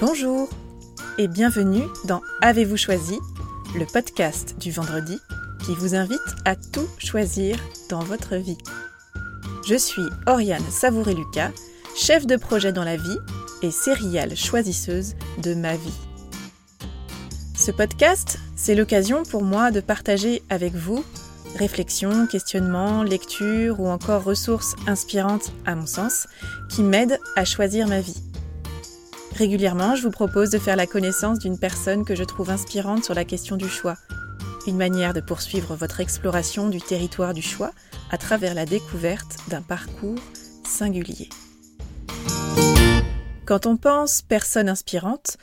Bonjour et bienvenue dans Avez-vous choisi, le podcast du vendredi qui vous invite à tout choisir dans votre vie. Je suis Oriane Savouré-Lucas, chef de projet dans la vie et céréale choisisseuse de ma vie. Ce podcast, c'est l'occasion pour moi de partager avec vous réflexions, questionnements, lectures ou encore ressources inspirantes à mon sens qui m'aident à choisir ma vie. Régulièrement, je vous propose de faire la connaissance d'une personne que je trouve inspirante sur la question du choix. Une manière de poursuivre votre exploration du territoire du choix à travers la découverte d'un parcours singulier. Quand on pense personne inspirante,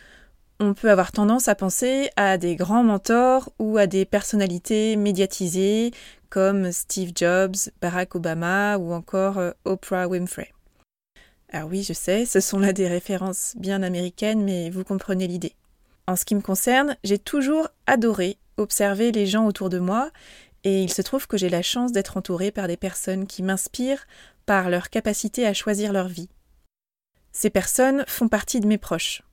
on peut avoir tendance à penser à des grands mentors ou à des personnalités médiatisées comme Steve Jobs, Barack Obama ou encore euh, Oprah Winfrey. Alors oui, je sais, ce sont là des références bien américaines, mais vous comprenez l'idée. En ce qui me concerne, j'ai toujours adoré observer les gens autour de moi, et il se trouve que j'ai la chance d'être entourée par des personnes qui m'inspirent par leur capacité à choisir leur vie. Ces personnes font partie de mes proches.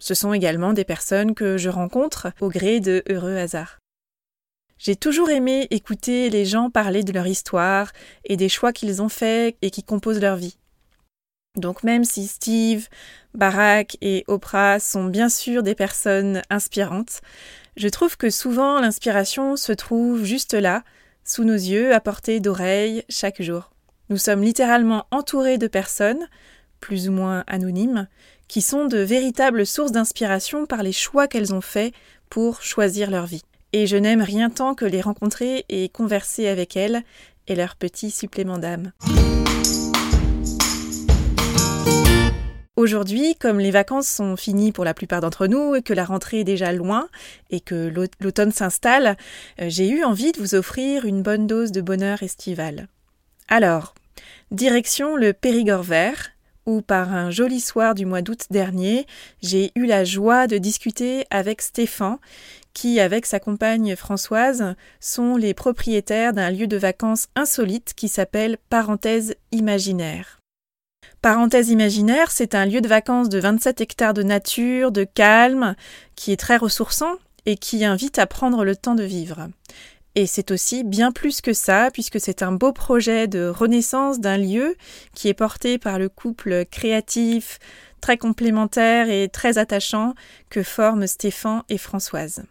Ce sont également des personnes que je rencontre au gré de heureux hasards. J'ai toujours aimé écouter les gens parler de leur histoire et des choix qu'ils ont faits et qui composent leur vie. Donc même si Steve, Barack et Oprah sont bien sûr des personnes inspirantes, je trouve que souvent l'inspiration se trouve juste là, sous nos yeux, à portée d'oreille, chaque jour. Nous sommes littéralement entourés de personnes, plus ou moins anonymes, qui sont de véritables sources d'inspiration par les choix qu'elles ont faits pour choisir leur vie. Et je n'aime rien tant que les rencontrer et converser avec elles et leur petit supplément d'âme. Aujourd'hui, comme les vacances sont finies pour la plupart d'entre nous et que la rentrée est déjà loin et que l'automne s'installe, euh, j'ai eu envie de vous offrir une bonne dose de bonheur estival. Alors, direction le Périgord vert, par un joli soir du mois d'août dernier, j'ai eu la joie de discuter avec Stéphane, qui, avec sa compagne Françoise, sont les propriétaires d'un lieu de vacances insolite qui s'appelle Parenthèse Imaginaire. Parenthèse Imaginaire, c'est un lieu de vacances de 27 hectares de nature, de calme, qui est très ressourçant et qui invite à prendre le temps de vivre. Et c'est aussi bien plus que ça, puisque c'est un beau projet de renaissance d'un lieu qui est porté par le couple créatif, très complémentaire et très attachant que forment Stéphane et Françoise.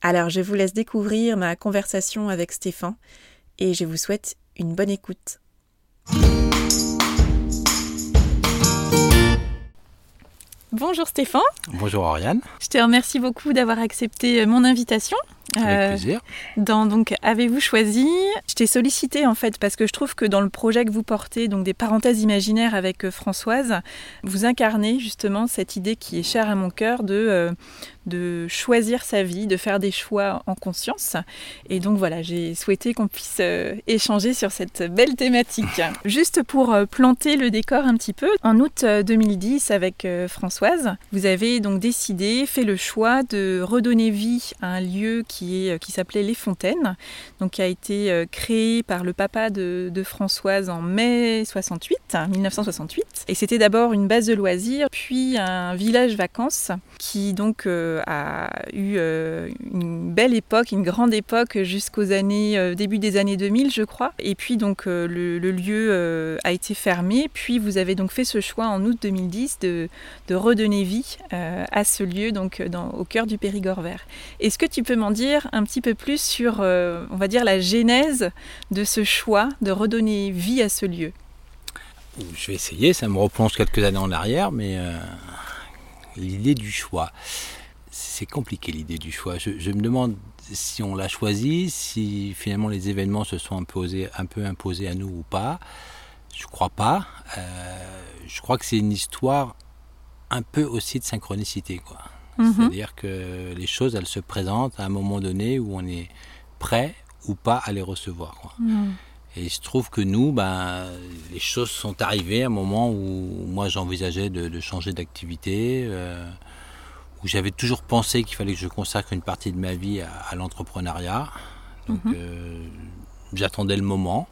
Alors je vous laisse découvrir ma conversation avec Stéphane et je vous souhaite une bonne écoute. Bonjour Stéphane. Bonjour Oriane. Je te remercie beaucoup d'avoir accepté mon invitation. Avec euh, plaisir. Dans, donc, avez-vous choisi? Je t'ai sollicité en fait parce que je trouve que dans le projet que vous portez, donc des parenthèses imaginaires avec euh, Françoise, vous incarnez justement cette idée qui est chère à mon cœur de, euh, de choisir sa vie, de faire des choix en conscience. Et donc voilà, j'ai souhaité qu'on puisse échanger sur cette belle thématique. Juste pour planter le décor un petit peu, en août 2010 avec Françoise, vous avez donc décidé, fait le choix de redonner vie à un lieu qui euh, qui, s'appelait Les Fontaines, donc qui a été euh, créé par le papa de, Françoise en mai 68, 1968. Et c'était d'abord une base de loisirs, puis un village vacances qui donc euh, a eu une belle époque, une grande époque jusqu'aux années début des années 2000, je crois. Et puis donc le, lieu a été fermé. Puis vous avez donc fait ce choix en août 2010 de, redonner vie à ce lieu donc au cœur du Périgord vert. Est-ce que tu peux m'en dire un petit peu plus sur, euh, on va dire, la genèse de ce choix de redonner vie à ce lieu? Je vais essayer, ça me replonge quelques années en arrière, mais euh, l'idée du choix, c'est compliqué l'idée du choix. Je, me demande si on l'a choisi, si finalement les événements se sont imposés, un peu imposés à nous ou pas. Je crois pas. Euh, je crois que c'est une histoire un peu aussi de synchronicité, quoi. Mhm. C'est-à-dire que les choses, elles se présentent à un moment donné où on est prêt ou pas à les recevoir. Mhm. Et il se trouve que nous, ben, les choses sont arrivées à un moment où moi j'envisageais de, changer d'activité, euh, où j'avais toujours pensé qu'il fallait que je consacre une partie de ma vie à, l'entrepreneuriat. Donc mhm. euh, j'attendais le moment.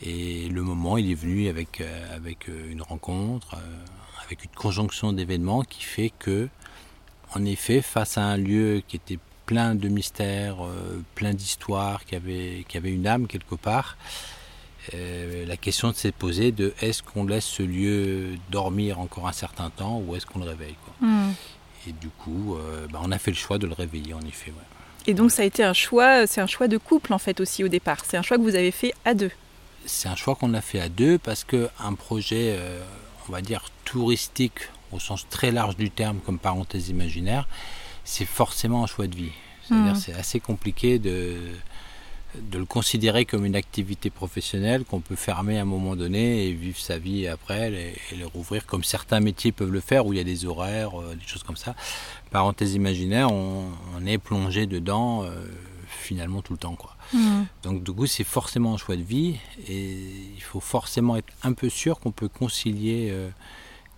Et le moment, il est venu avec, avec une rencontre, avec une conjonction d'événements qui fait que, en effet, face à un lieu qui était plein de mystères, plein d'histoires, qui avait, qui avait une âme quelque part, euh, la question s'est posée de est-ce qu'on laisse ce lieu dormir encore un certain temps ou est-ce qu'on le réveille hmm. Et du coup, euh, bah, on a fait le choix de le réveiller en effet. Et donc ça a été un choix, c'est un choix de couple en fait aussi au départ. C'est un choix que vous avez fait à deux. C'est un choix qu'on a fait à deux parce que un projet, euh, on va dire touristique au sens très large du terme, comme parenthèse imaginaire, c'est forcément un choix de vie. C'est-à-dire hmm. c'est assez compliqué de de le considérer comme une activité professionnelle qu'on peut fermer à un moment donné et vivre sa vie après et, le rouvrir comme certains métiers peuvent le faire où il y a des horaires, euh, des choses comme ça. Parenthèse imaginaire, on, est plongé dedans euh, finalement tout le temps. Quoi. Mmh. Donc du coup c'est forcément un choix de vie et il faut forcément être un peu sûr qu'on peut concilier euh,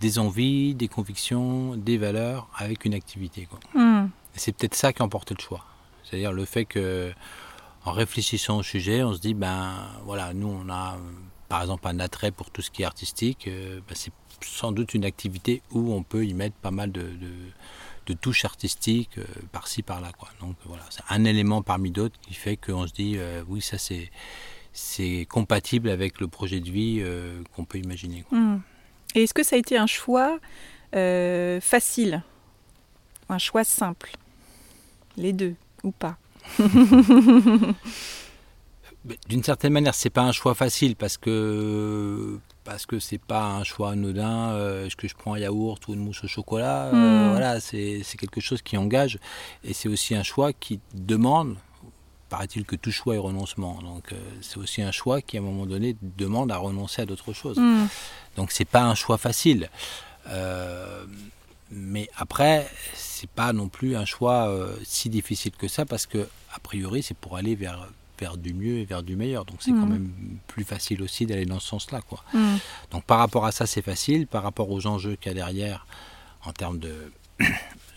des envies, des convictions, des valeurs avec une activité. Mmh. C'est peut-être ça qui emporte le choix. C'est-à-dire le fait que en réfléchissant au sujet, on se dit, ben voilà, nous on a par exemple un attrait pour tout ce qui est artistique, euh, ben, c'est sans doute une activité où on peut y mettre pas mal de, touches artistiques euh, par-ci par-là. Donc voilà, c'est un élément parmi d'autres qui fait qu'on se dit, euh, oui, ça c'est, c'est compatible avec le projet de vie qu'on peut imaginer. Hmm. Et est-ce que ça a été un choix facile? Un choix simple Les deux, ou pas D'une certaine manière, c'est pas un choix facile parce que parce que c'est pas un choix anodin. Euh, est-ce que je prends un yaourt ou une mousse au chocolat euh, hmm. Voilà, c'est quelque chose qui engage et c'est aussi un choix qui demande. Paraît-il que tout choix est renoncement. Donc euh, c'est aussi un choix qui à un moment donné demande à renoncer à d'autres choses. Hmm. Donc c'est pas un choix facile. Mais après, c'est pas non plus un choix si difficile que ça parce que a priori, c'est pour aller vers, vers du mieux et vers du meilleur. Donc c'est quand mm. même plus facile aussi d'aller dans ce sens-là. Quoi. Mm. Donc par rapport à ça, c'est facile. Par rapport aux enjeux qu'il y a derrière, en termes de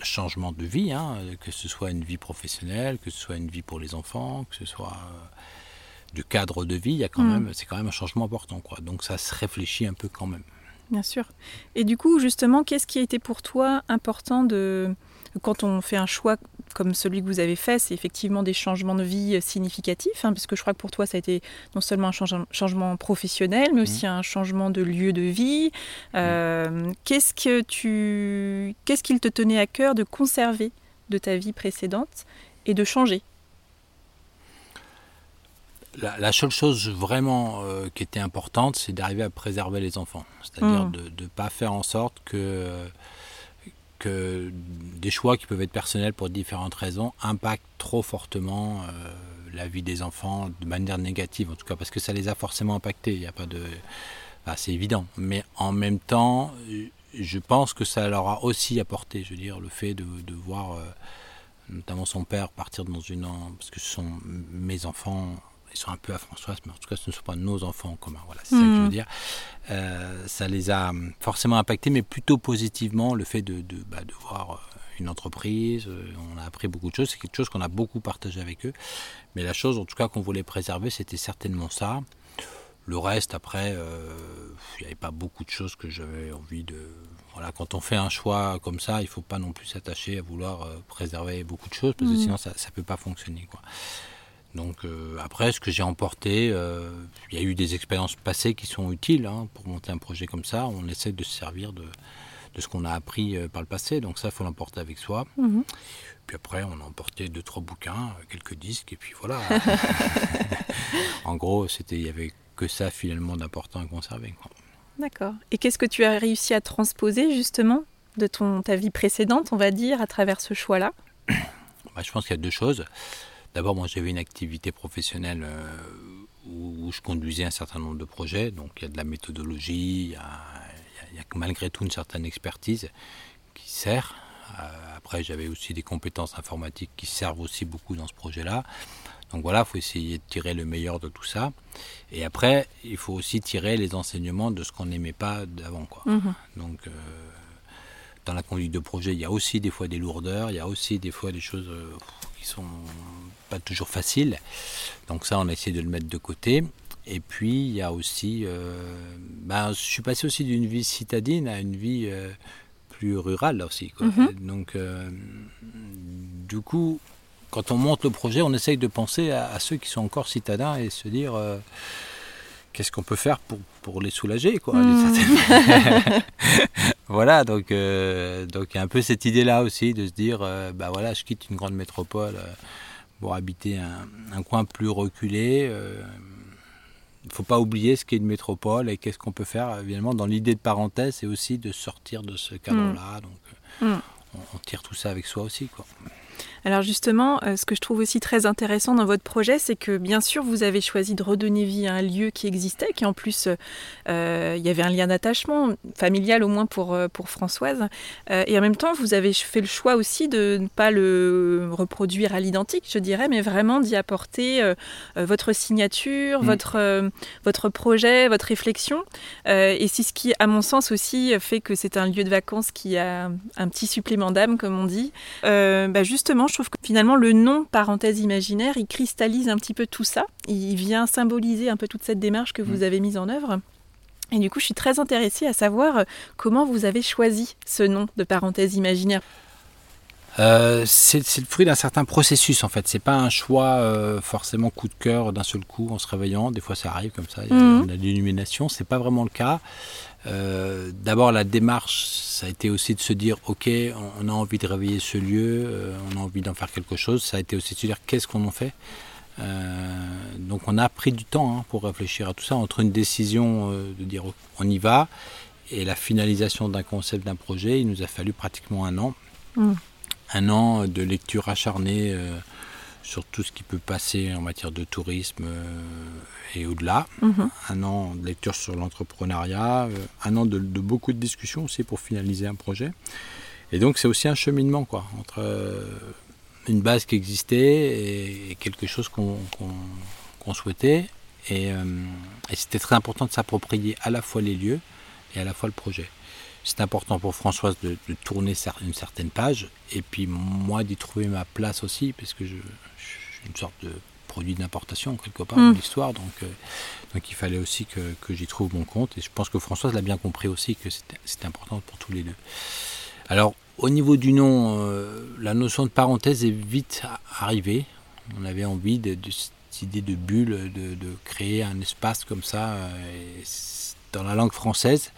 changement de vie, hein, que ce soit une vie professionnelle, que ce soit une vie pour les enfants, que ce soit euh, du cadre de vie, il y a quand mm. même, c'est quand même un changement important. Quoi. Donc ça se réfléchit un peu quand même. Bien sûr. Et du coup, justement, qu'est-ce qui a été pour toi important de quand on fait un choix comme celui que vous avez fait, c'est effectivement des changements de vie significatifs, hein, parce que je crois que pour toi, ça a été non seulement un changement professionnel, mais aussi mmh. un changement de lieu de vie. Euh, qu'est-ce que tu, qu'est-ce qu'il te tenait à cœur de conserver de ta vie précédente et de changer? La, seule chose vraiment euh, qui était importante, c'est d'arriver à préserver les enfants. C'est-à-dire mmh. de ne pas faire en sorte que des choix qui peuvent être personnels pour différentes raisons impactent trop fortement euh, la vie des enfants de manière négative, en tout cas parce que ça les a forcément impactés. Il n'y a pas de, c'est évident. Mais en même temps, je pense que ça leur a aussi apporté, je veux dire, le fait de, voir euh, notamment son père partir dans une, parce que ce sont mes enfants ils sont un peu à Françoise, mais en tout cas, ce ne sont pas nos enfants en commun. Voilà, c'est ça que je veux hmm. dire. Euh, ça les a forcément impactés, mais plutôt positivement, le fait de, de, bah, voir euh, une entreprise. Euh, on a appris beaucoup de choses. C'est quelque chose qu'on a beaucoup partagé avec eux. Mais la chose, en tout cas, qu'on voulait préserver, c'était certainement ça. Le reste, après, il n'y avait pas beaucoup de choses que j'avais envie de. Voilà, quand on fait un choix comme ça, il ne faut pas non plus s'attacher à vouloir préserver beaucoup de choses, parce que hmm. sinon, ça ne peut pas fonctionner. Quoi. Donc euh, après, ce que j'ai emporté, euh, il y a eu des expériences passées qui sont utiles hein, pour monter un projet comme ça. On essaie de se servir de, ce qu'on a appris euh, par le passé. Donc ça, il faut l'emporter avec soi. Mhm. Puis après, on a emporté deux, trois bouquins, quelques disques, et puis voilà. en gros, c'était, il n'y avait que ça finalement d'important à conserver. D'accord. Et qu'est-ce que tu as réussi à transposer justement de ton, ta vie précédente, on va dire, à travers ce choix-là? Bah, Je pense qu'il y a deux choses. D'abord, moi j'avais une activité professionnelle euh, où, je conduisais un certain nombre de projets, donc il y a de la méthodologie, il y a, malgré tout une certaine expertise qui sert. Euh, après, j'avais aussi des compétences informatiques qui servent aussi beaucoup dans ce projet-là. Donc voilà, il faut essayer de tirer le meilleur de tout ça. Et après, il faut aussi tirer les enseignements de ce qu'on n'aimait pas d'avant. Quoi. Mhm. Donc, euh, dans la conduite de projet, il y a aussi des fois des lourdeurs, il y a aussi des fois des choses qui sont pas toujours faciles. Donc ça, on a essayé de le mettre de côté. Et puis, il y a aussi... ben, je suis passé aussi d'une vie citadine à une vie plus rurale aussi. Mhm. Donc, du coup, quand on monte le projet, on essaye de penser à, ceux qui sont encore citadins et se dire euh, qu'est-ce qu'on peut faire pour, pour les soulager. Quoi, mmh. voilà, donc euh, donc il y a un peu cette idée-là aussi de se dire euh, bah voilà, je quitte une grande métropole pour habiter un, coin plus reculé. Il ne faut pas oublier ce qu'est une métropole et qu'est-ce qu'on peut faire. Évidemment, dans l'idée de parenthèse, c'est aussi de sortir de ce cadre-là. Donc, mmh. on, on, tire tout ça avec soi aussi. Quoi. Alors justement, euh, ce que je trouve aussi très intéressant dans votre projet, c'est que bien sûr, vous avez choisi de redonner vie à un lieu qui existait, qui en plus, euh, il y avait un lien d'attachement familial au moins pour, euh, pour Françoise. et en même temps, vous avez fait le choix aussi de ne pas le reproduire à l'identique, je dirais, mais vraiment d'y apporter votre signature, mm. votre, votre projet, votre réflexion. et c'est ce qui, à mon sens aussi, fait que c'est un lieu de vacances qui a un petit supplément d'âme, comme on dit. Bah, justement, je trouve que finalement le nom parenthèse imaginaire, il cristallise un petit peu tout ça. Il vient symboliser un peu toute cette démarche que vous mm. avez mise en œuvre. Et du coup, je suis très intéressée à savoir euh, comment vous avez choisi ce nom de parenthèse imaginaire. Euh, c'est le fruit d'un certain processus en fait. C'est pas un choix euh, forcément coup de cœur d'un seul coup en se réveillant. Des fois ça arrive comme ça, mm. on a l'illumination. C'est pas vraiment le cas. Euh, d'abord, la démarche, ça a été aussi de se dire, ok, on a envie de réveiller ce lieu, on a envie d'en faire quelque chose. Ça a été aussi de se dire, qu'est-ce qu'on en fait? Donc, on a pris du temps hein, pour réfléchir à tout ça, entre une décision de dire, on y va, et la finalisation d'un concept, d'un projet. Il nous a fallu pratiquement un an. Mmh. Un an de lecture acharnée sur tout ce qui peut passer en matière de tourisme euh, et au-delà. Mhm. Un an de lecture sur l'entrepreneuriat, euh, un an de, beaucoup de discussions aussi pour finaliser un projet. Et donc c'est aussi un cheminement quoi, entre euh, une base qui existait et, quelque chose qu'on souhaitait. Et, c'était très important de s'approprier à la fois les lieux et à la fois le projet. C'est important pour Françoise de, de, tourner une certaine page et puis moi d'y trouver ma place aussi parce que je, une sorte de produit d'importation quelque part dans mm. l'histoire. Donc, euh, donc il fallait aussi que, que j'y trouve mon compte. Et je pense que Françoise l'a bien compris aussi que c'était important pour tous les deux. Alors au niveau du nom, euh, la notion de parenthèse est vite arrivée. On avait envie de, cette idée de bulle, de, de, créer un espace comme ça euh, dans la langue française.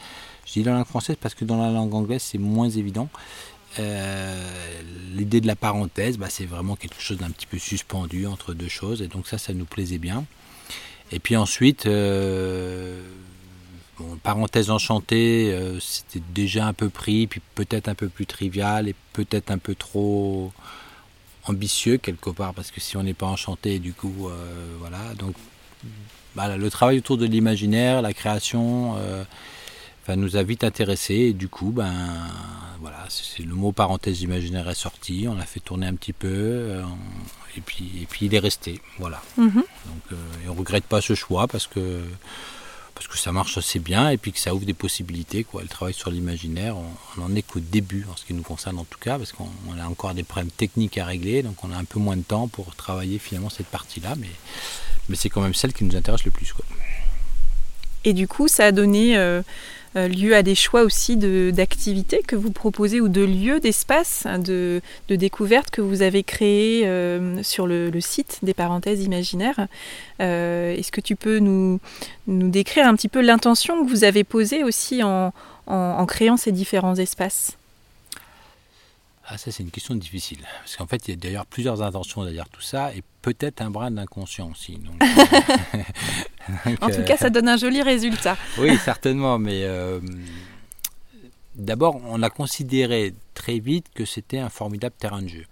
Je dis dans la langue française parce que dans la langue anglaise c'est moins évident. Euh, l'idée de la parenthèse, bah, c'est vraiment quelque chose d'un petit peu suspendu entre deux choses, et donc ça, ça nous plaisait bien. Et puis ensuite, euh, parenthèse enchantée, euh, c'était déjà un peu pris, puis peut-être un peu plus trivial, et peut-être un peu trop ambitieux quelque part, parce que si on n'est pas enchanté, du coup, voilà. Donc, voilà, le travail autour de l'imaginaire, la création nous a vite intéressés et du coup, ben voilà, c'est le mot parenthèse imaginaire est sorti, on l'a fait tourner un petit peu euh, et puis et puis il est resté, voilà. Mhm. Donc euh, et on regrette pas ce choix parce que parce que ça marche assez bien et puis que ça ouvre des possibilités quoi. Le travail sur l'imaginaire, on, n'en en est qu'au début en ce qui nous concerne en tout cas parce qu'on a encore des problèmes techniques à régler, donc on a un peu moins de temps pour travailler finalement cette partie-là, mais mais c'est quand même celle qui nous intéresse le plus quoi. Et du coup, ça a donné euh, lieu à des choix aussi d'activités que vous proposez ou de lieux, d'espaces, hein, de, découvertes que vous avez créés euh, sur le, site des parenthèses imaginaires. Est-ce que tu peux nous, nous décrire un petit peu l'intention que vous avez posée aussi en, en créant ces différents espaces? Ah, ça, c'est une question difficile. Parce qu'en fait, il y a d'ailleurs plusieurs intentions derrière tout ça, et peut-être un brin d'inconscient aussi. en tout cas, ça donne un joli résultat. oui, certainement, mais euh, d'abord, on a considéré très vite que c'était un formidable terrain de jeu.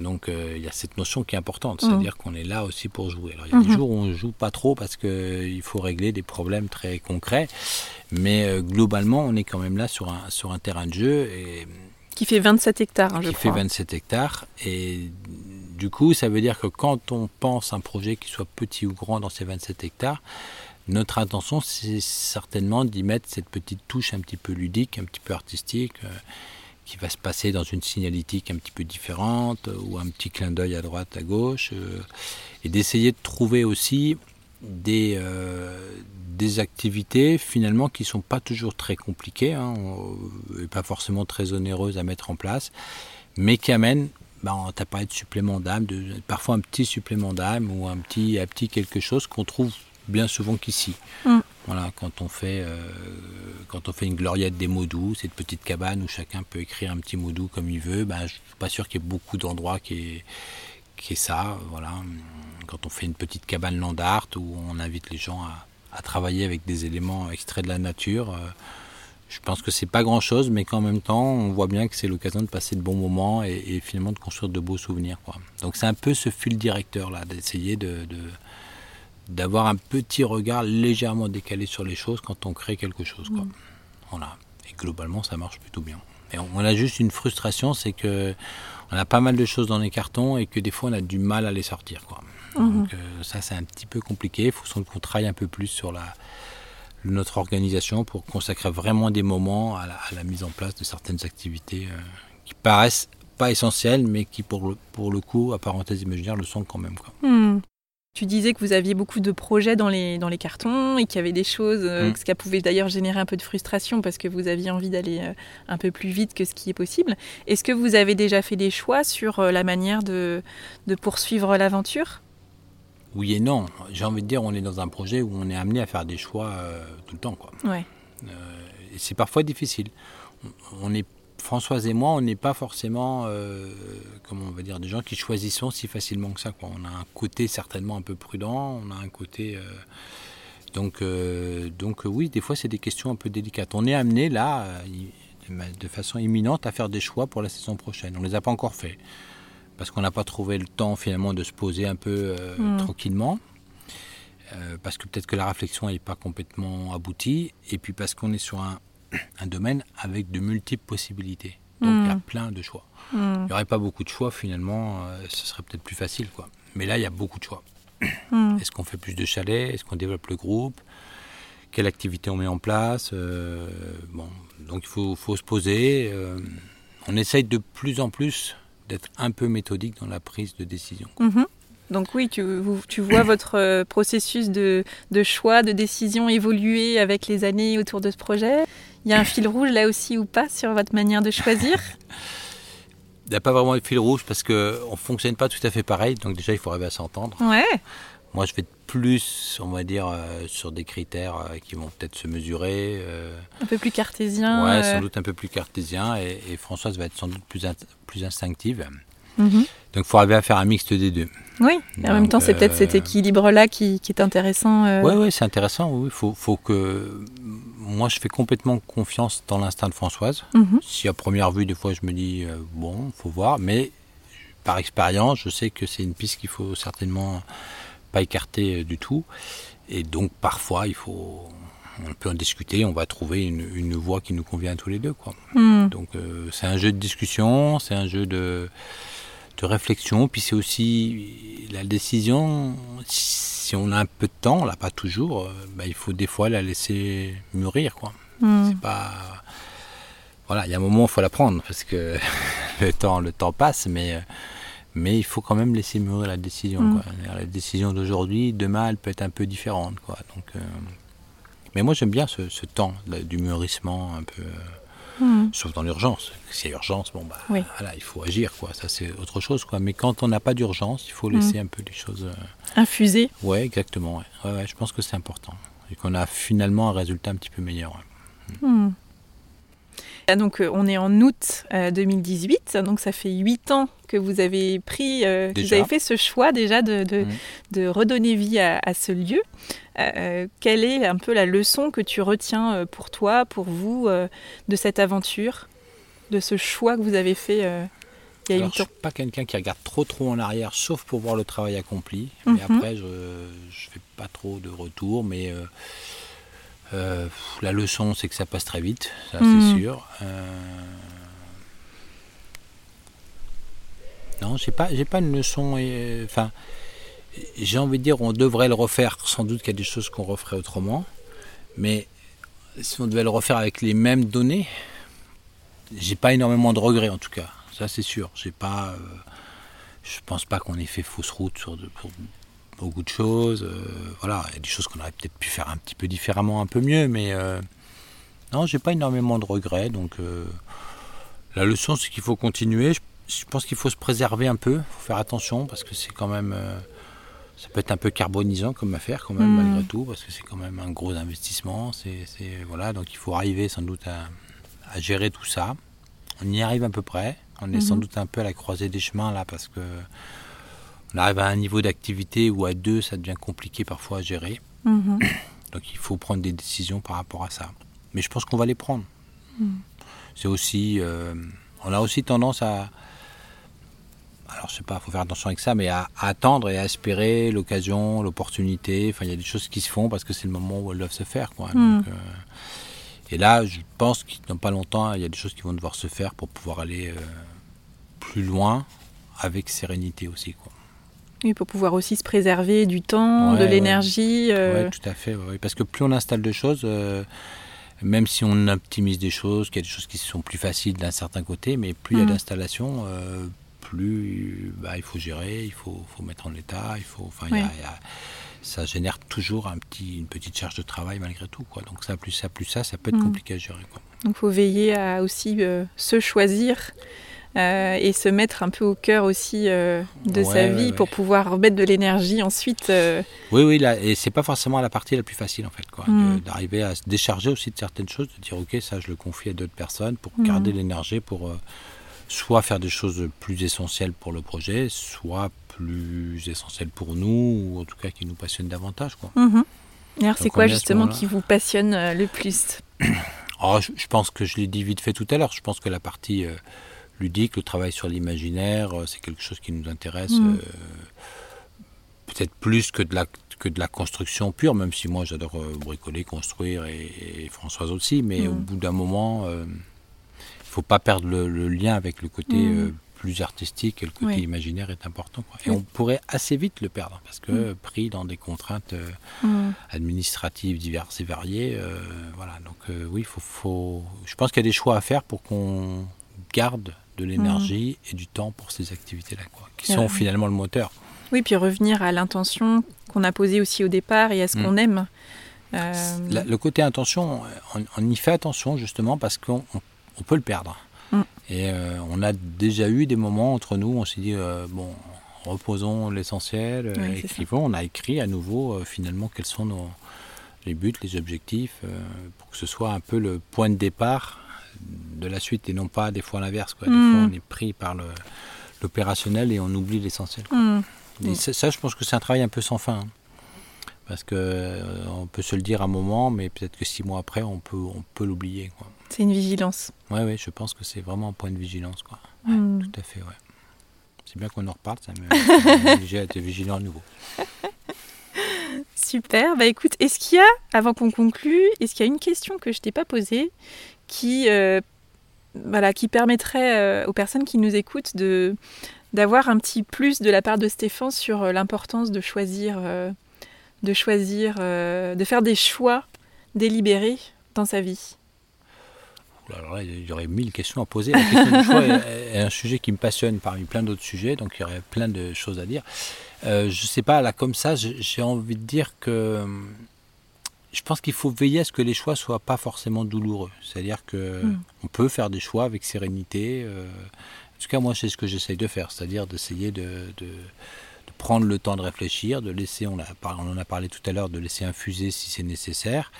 Donc euh, il y a cette notion qui est importante, mmh. c'est-à-dire qu'on est là aussi pour jouer. Alors il y a des mmh. jours où on ne joue pas trop parce qu'il faut régler des problèmes très concrets, mais euh, globalement on est quand même là sur un, sur un terrain de jeu et qui fait 27 hectares, hein, je qui crois. fait 27 hectares. Et du coup, ça veut dire que quand on pense un projet qui soit petit ou grand dans ces 27 hectares, notre intention, c'est certainement d'y mettre cette petite touche un petit peu ludique, un petit peu artistique. Euh, qui va se passer dans une signalétique un petit peu différente ou un petit clin d'œil à droite, à gauche, et d'essayer de trouver aussi des, des activités finalement qui sont pas toujours très compliquées hein, et pas forcément très onéreuses à mettre en place, mais qui amènent bah, on t'a parlé de supplément d'âme, de, parfois un petit supplément d'âme ou un petit, un petit quelque chose qu'on trouve bien souvent qu'ici. Mm. Voilà, quand on fait euh, quand on fait une gloriette des mots doux, cette petite cabane où chacun peut écrire un petit mot doux comme il veut, ben, je suis pas sûr qu'il y ait beaucoup d'endroits qui qui est ça. Voilà, quand on fait une petite cabane land art où on invite les gens à, à travailler avec des éléments extraits de la nature. Euh, je pense que c'est pas grand chose, mais qu'en même temps, on voit bien que c'est l'occasion de passer de bons moments et, finalement de construire de beaux souvenirs. Quoi. Donc c'est un peu ce fil directeur là, d'essayer de, d'avoir un petit regard légèrement décalé sur les choses quand on crée quelque chose. Quoi. Mm. Voilà. Et globalement, ça marche plutôt bien. Et on a juste une frustration, c'est que on a pas mal de choses dans les cartons et que des fois on a du mal à les sortir. Quoi. Mm-hmm. Donc euh, ça, c'est un petit peu compliqué. Il faut qu'on travaille un peu plus sur la notre organisation pour consacrer vraiment des moments à la, mise en place de certaines activités euh, qui paraissent pas essentielles, mais qui pour le, pour le coup, à parenthèse imaginaire, le sont quand même. Quoi. Hmm. Tu disais que vous aviez beaucoup de projets dans les, dans les cartons et qu'il y avait des choses, euh, hmm. ce qui pouvait d'ailleurs générer un peu de frustration parce que vous aviez envie d'aller euh, un peu plus vite que ce qui est possible. Est-ce que vous avez déjà fait des choix sur la manière de, de poursuivre l'aventure? Oui et non. J'ai envie de dire, on est dans un projet où on est amené à faire des choix euh, tout le temps. Quoi. Ouais. Euh, et c'est parfois difficile. On est, Françoise et moi, on n'est pas forcément, euh, comment on va dire, des gens qui choisissons si facilement que ça. Quoi. On a un côté certainement un peu prudent, on a un côté... donc, donc oui, des fois, c'est des questions un peu délicates. On est amené là, de façon imminente, à faire des choix pour la saison prochaine. On ne les a pas encore faits parce qu'on n'a pas trouvé le temps finalement de se poser un peu euh, hmm. tranquillement, euh, parce que peut-être que la réflexion n'est pas complètement aboutie, et puis parce qu'on est sur un, domaine avec de multiples possibilités. Donc il y a hmm. plein de choix. Hmm. Il n'y aurait pas beaucoup de choix finalement, euh, ce serait peut-être plus facile. quoi. Mais là, il y a beaucoup de choix. Est-ce qu'on fait plus de chalets? Est-ce qu'on développe le groupe? Quelle activité on met en place? Bon, Donc il faut, faut se poser. on essaye de plus en plus d'être un peu méthodique dans la prise de décision. Mhm. Donc oui, tu, tu vois votre euh, processus de, de, choix, de décision évoluer avec les années autour de ce projet. Il y a un fil rouge là aussi ou pas sur votre manière de choisir? Il n'y a pas vraiment de fil rouge parce qu'on ne fonctionne pas tout à fait pareil. Donc déjà, il faut arriver à s'entendre. Ouais. Moi, je vais plus, on va dire, euh, sur des critères euh, qui vont peut-être se mesurer. un peu plus cartésien. Ouais, sans doute un peu plus cartésien. Et, et Françoise va être sans doute plus, plus instinctive. Mhm. Donc il faut arriver à faire un mixte des deux. Oui, et en même temps, c'est peut-être cet euh, équilibre-là qui, est intéressant. Oui, euh. ouais, c'est intéressant. Oui, faut, faut que. Moi, je fais complètement confiance dans l'instinct de Françoise. Mhm. Si à première vue, des fois, je me dis, euh, bon, faut voir, mais par expérience, je sais que c'est une piste qu'il faut certainement pas écarter du tout. Et donc, parfois, il faut on peut en discuter, on va trouver une, voie qui nous convient à tous les deux. Quoi. Hmm. Donc euh, c'est un jeu de discussion, c'est un jeu de, de réflexion, puis c'est aussi la décision, si on a un peu de temps, on l'a pas toujours, euh, bah, il faut des fois la laisser mûrir. Quoi. Hmm. C'est pas... Voilà, il y a un moment où il faut la prendre, parce que le, temps, le temps passe, mais... Euh, mais il faut quand même laisser mûrir la décision. Hmm. La décision d'aujourd'hui, demain, elle peut être un peu différente. Quoi. Donc, mais moi, j'aime bien ce, temps du mûrissement un peu. Euh, hmm. Sauf dans l'urgence. S'il y a urgence, bon, bah, voilà, il faut agir, quoi. Ça, c'est autre chose, quoi. Mais quand on n'a pas d'urgence, il faut hmm. laisser un peu les choses. Euh, Infuser. Oui, exactement. Ouais. je pense que c'est important. Et qu'on a finalement un résultat un petit peu meilleur. Hmm. Ah, donc euh, on est en août 2018, donc ça fait huit ans que vous avez pris, vous avez fait ce choix déjà de, de, redonner vie à, à ce lieu. Euh, quelle est un peu la leçon que tu retiens euh, pour toi, pour vous, euh, de cette aventure, de ce choix que vous avez fait il y a Alors, Je ne suis pas quelqu'un qui regarde trop trop en arrière, sauf pour voir le travail accompli. Mais mhm. après, je ne fais pas trop de retour. Mais la leçon, c'est que ça passe très vite, ça c'est mhm. sûr. Non, j'ai pas, j'ai pas une leçon. Enfin, j'ai envie de dire, on devrait le refaire. Sans doute qu'il y a des choses qu'on referait autrement. Mais si on devait le refaire avec les mêmes données, j'ai pas énormément de regrets en tout cas. Ça c'est sûr. J'ai pas, euh, je pense pas qu'on ait fait fausse route sur de, pour beaucoup de choses. Euh, voilà, il y a des choses qu'on aurait peut-être pu faire un petit peu différemment, un peu mieux, mais euh, non, j'ai pas énormément de regrets. Donc la leçon, c'est qu'il faut continuer. Je, je pense qu'il faut se préserver un peu, faut faire attention parce que c'est quand même ça peut être un peu carbonisant comme affaire quand même Mm. malgré tout parce que c'est quand même un gros investissement c'est voilà donc il faut arriver sans doute à, à gérer tout ça on y arrive à peu près on est sans Mhm. doute un peu à la croisée des chemins là parce que on arrive à un niveau d'activité où à deux ça devient compliqué parfois à gérer Mhm. donc il faut prendre des décisions par rapport à ça mais je pense qu'on va les prendre Mm. c'est aussi euh, on a aussi tendance à alors je sais pas, faut faire attention avec ça, mais à, à attendre et à espérer l'occasion, l'opportunité. Enfin, il y a des choses qui se font parce que c'est le moment où elles doivent se faire. Quoi. Donc, euh, et là, je pense que dans pas longtemps, il y a des choses qui vont devoir se faire pour pouvoir aller euh, plus loin avec sérénité aussi. Quoi. Oui, pour pouvoir aussi se préserver du temps, Ouais, de ouais. l'énergie. euh, Ouais, tout à fait. Parce que plus on installe de choses, euh, même si on optimise des choses, qu'il y a des choses qui sont plus faciles d'un certain côté, mais plus il y a Mm. d'installation, euh, plus bah, il faut gérer, il faut, faut mettre en état, il faut, enfin, il y a- Ouais. il y a- ça génère toujours un petit, une petite charge de travail malgré tout. Quoi. Donc ça, plus ça, plus ça, ça peut être Mm. compliqué à gérer. Quoi. Donc, il faut veiller à aussi euh, se choisir euh, et se mettre un peu au cœur aussi euh, de Ouais, sa vie ouais. pour pouvoir remettre de l'énergie ensuite. euh, Oui, oui, là, et c'est pas forcément la partie la plus facile en fait, quoi, Mm. d'arriver à se décharger aussi de certaines choses, de dire ok, ça je le confie à d'autres personnes pour Mm. garder l'énergie pour soit faire des choses plus essentielles pour le projet, soit plus essentielles pour nous, ou en tout cas qui nous passionnent davantage. Quoi. mhm. Et Alors, c'est quoi ce justement qui vous passionne le plus? Oh, je, je pense que je l'ai dit vite fait tout à l'heure, je pense que la partie ludique, le travail sur l'imaginaire, euh, c'est quelque chose qui nous intéresse Mm. euh, peut-être plus que de la que de la construction pure, même si moi j'adore euh, bricoler, construire et, et Françoise aussi, mais Mm. au bout d'un moment, il faut pas perdre le, le lien avec le côté Mm. plus artistique et le côté Oui. imaginaire est important. quoi. Et Oui. on pourrait assez vite le perdre parce que Mm. pris dans des contraintes euh, administratives diverses et variées. euh, voilà, donc euh, oui, faut, faut, je pense qu'il y a des choix à faire pour qu'on garde de l'énergie et du temps pour ces activités-là, qui Ouais. sont finalement le moteur. Oui, puis revenir à l'intention qu'on a posée aussi au départ et à ce Mm. qu'on aime. Euh, La- le côté intention, on, on y fait attention justement parce qu'on on- on peut le perdre. Mm. Et euh, on a déjà eu des moments entre nous, on s'est dit, euh, bon, reposons l'essentiel, Oui, écrivons. On a écrit à nouveau finalement quels sont nos, les buts, les objectifs, pour que ce soit un peu le point de départ de la suite et non pas des fois l'inverse. quoi. Des Mm. fois on est pris par le- l'opérationnel et on oublie l'essentiel. mhm. Et Mm. ça, ça, je pense que c'est un travail un peu sans fin. hein. Parce que euh, on peut se le dire à un moment, mais peut-être que six mois après, on peut, on peut l'oublier. C'est une vigilance. Ouais, ouais, je pense que c'est vraiment un point de vigilance. Quoi. Tout à fait, ouais. C'est bien qu'on en reparle, ça me obligé à être vigilant à nouveau. Super. Bah écoute, est-ce qu'il y a, avant qu'on conclue, est-ce qu'il y a une question que je t'ai pas posée qui, euh, voilà, qui permettrait euh, aux personnes qui nous écoutent de d'avoir un petit plus de la part de Stéphane sur euh, l'importance de choisir, de choisir, de faire des choix délibérés dans sa vie. Alors là, il y aurait mille questions à poser. La question du choix est, un sujet qui me passionne parmi plein d'autres sujets, donc il y aurait plein de choses à dire. Je sais pas, là, comme ça, j'ai j'ai envie de dire que hum, je pense qu'il faut veiller à ce que les choix soient pas forcément douloureux. C'est-à-dire que Mm. on peut faire des choix avec sérénité. euh, en tout cas, moi, c'est ce que j'essaye de faire, c'est-à-dire d'essayer de, de- de prendre le temps de réfléchir, de laisser, on, a, par- on en a parlé tout à l'heure, de laisser infuser si c'est nécessaire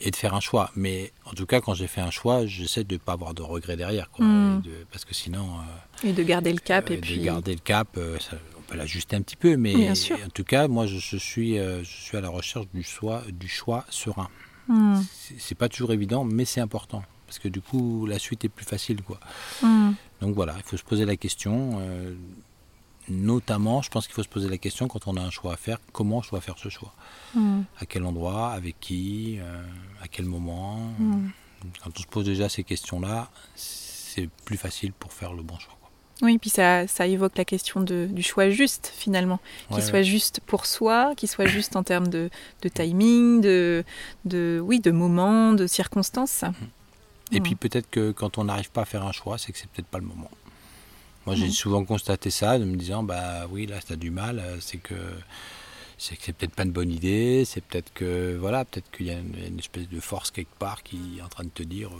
et de faire un choix. Mais en tout cas, quand j'ai fait un choix, j'essaie de ne pas avoir de regrets derrière. Quoi, Mm. De- parce que sinon, euh, Et de garder le cap euh, et de garder le cap, euh, ça- peut l'ajuster un petit peu. Mais Bien sûr. en tout cas, moi, je, suis, euh, je suis à la recherche du choix, du choix serein. Mhm. C'est- pas toujours évident, mais c'est important. Parce que du coup, la suite est plus facile. Quoi. Mhm. Donc voilà, il faut se poser la question. euh, notamment, je pense qu'il faut se poser la question quand on a un choix à faire, comment je dois faire ce choix? Mhm. À quel endroit Avec qui euh, À quel moment? Quand on se pose déjà ces questions-là, c'est plus facile pour faire le bon choix. Oui, puis ça, ça évoque la question de- du choix juste finalement, qui Ouais, soit ouais. juste pour soi, qui soit juste en termes de, de timing, de, de oui, de moments, de circonstances. Et Mm. puis peut-être que quand on n'arrive pas à faire un choix, c'est que c'est peut-être pas le moment. Moi, j'ai Mm. souvent constaté ça, de me disant, bah oui, là, tu as du mal, euh, c'est que c'est que c'est peut-être pas une bonne idée, c'est peut-être que voilà, peut-être qu'il y a une, une espèce de force quelque part qui est en train de te dire,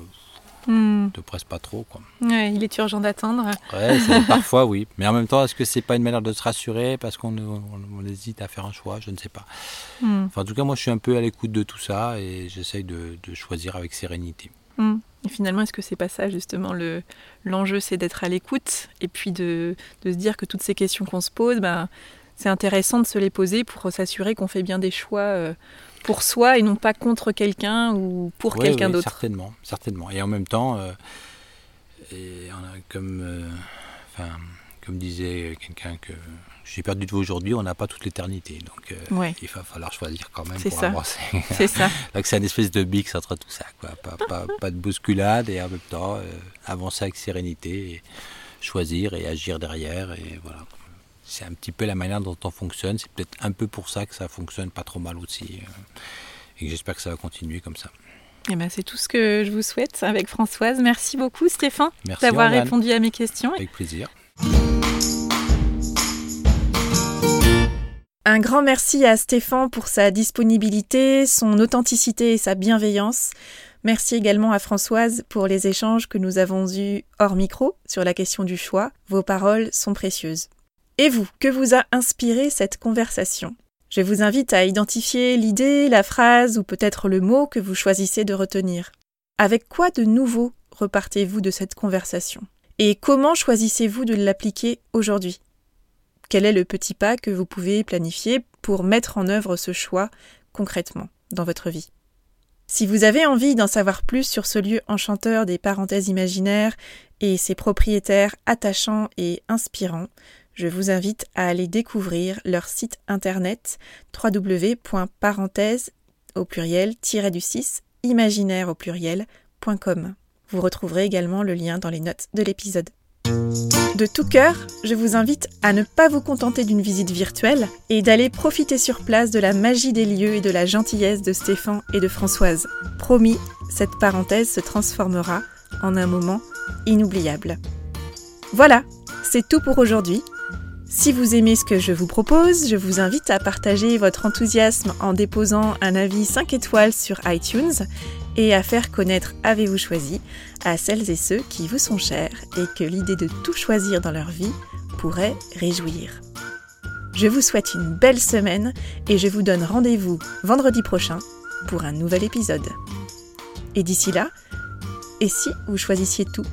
Hmm. te presse pas trop, quoi. Ouais, il est urgent d'attendre. Ouais, parfois oui, mais en même temps, est-ce que c'est pas une manière de se rassurer parce qu'on on- on hésite à faire un choix, je ne sais pas. Hmm. Enfin, en tout cas, moi, je suis un peu à l'écoute de tout ça et j'essaye de, de choisir avec sérénité. Hmm. Et finalement, est-ce que c'est pas ça justement le l'enjeu, c'est d'être à l'écoute et puis de, de se dire que toutes ces questions qu'on se pose, ben, c'est intéressant de se les poser pour s'assurer qu'on fait bien des choix euh, pour soi et non pas contre quelqu'un ou pour Oui, quelqu'un oui, d'autre. Certainement, certainement. Et en même temps, euh, et comme, euh, enfin, comme disait quelqu'un que j'ai perdu de vous aujourd'hui, on n'a pas toute l'éternité. Donc, euh, Ouais, il va falloir choisir quand même C'est pour ça. avancer. c'est ça. Donc, c'est une espèce de mix entre tout ça. Quoi. Pas, pas, pas de bousculade et en même temps, avancer avec sérénité, et choisir et agir derrière. Et voilà. C'est un petit peu la manière dont on fonctionne. C'est peut-être un peu pour ça que ça fonctionne pas trop mal aussi. euh, et que j'espère que ça va continuer comme ça. Et ben, c'est tout ce que je vous souhaite avec Françoise. Merci beaucoup Stéphane Merci d'avoir répondu à mes questions. Avec plaisir. Un grand merci à Stéphane pour sa disponibilité, son authenticité et sa bienveillance. Merci également à Françoise pour les échanges que nous avons eus hors micro sur la question du choix. Vos paroles sont précieuses. Et vous, que vous a inspiré cette conversation? Je vous invite à identifier l'idée, la phrase ou peut-être le mot que vous choisissez de retenir. Avec quoi de nouveau repartez-vous de cette conversation? Et comment choisissez-vous de l'appliquer aujourd'hui? Quel est le petit pas que vous pouvez planifier pour mettre en œuvre ce choix concrètement dans votre vie? Si vous avez envie d'en savoir plus sur ce lieu enchanteur des parenthèses imaginaires et ses propriétaires attachants et inspirants, je vous invite à aller découvrir leur site internet www.parenthèse au pluriel du 6 imaginaire au pluriel.com. Vous retrouverez également le lien dans les notes de l'épisode. De tout cœur, je vous invite à ne pas vous contenter d'une visite virtuelle et d'aller profiter sur place de la magie des lieux et de la gentillesse de Stéphane et de Françoise. Promis, cette parenthèse se transformera en un moment inoubliable. Voilà, c'est tout pour aujourd'hui. Si vous aimez ce que je vous propose, je vous invite à partager votre enthousiasme en déposant un avis 5 étoiles sur iTunes et à faire connaître Avez-vous choisi à celles et ceux qui vous sont chers et que l'idée de tout choisir dans leur vie pourrait réjouir. Je vous souhaite une belle semaine et je vous donne rendez-vous vendredi prochain pour un nouvel épisode. Et d'ici là, et si vous choisissiez tout?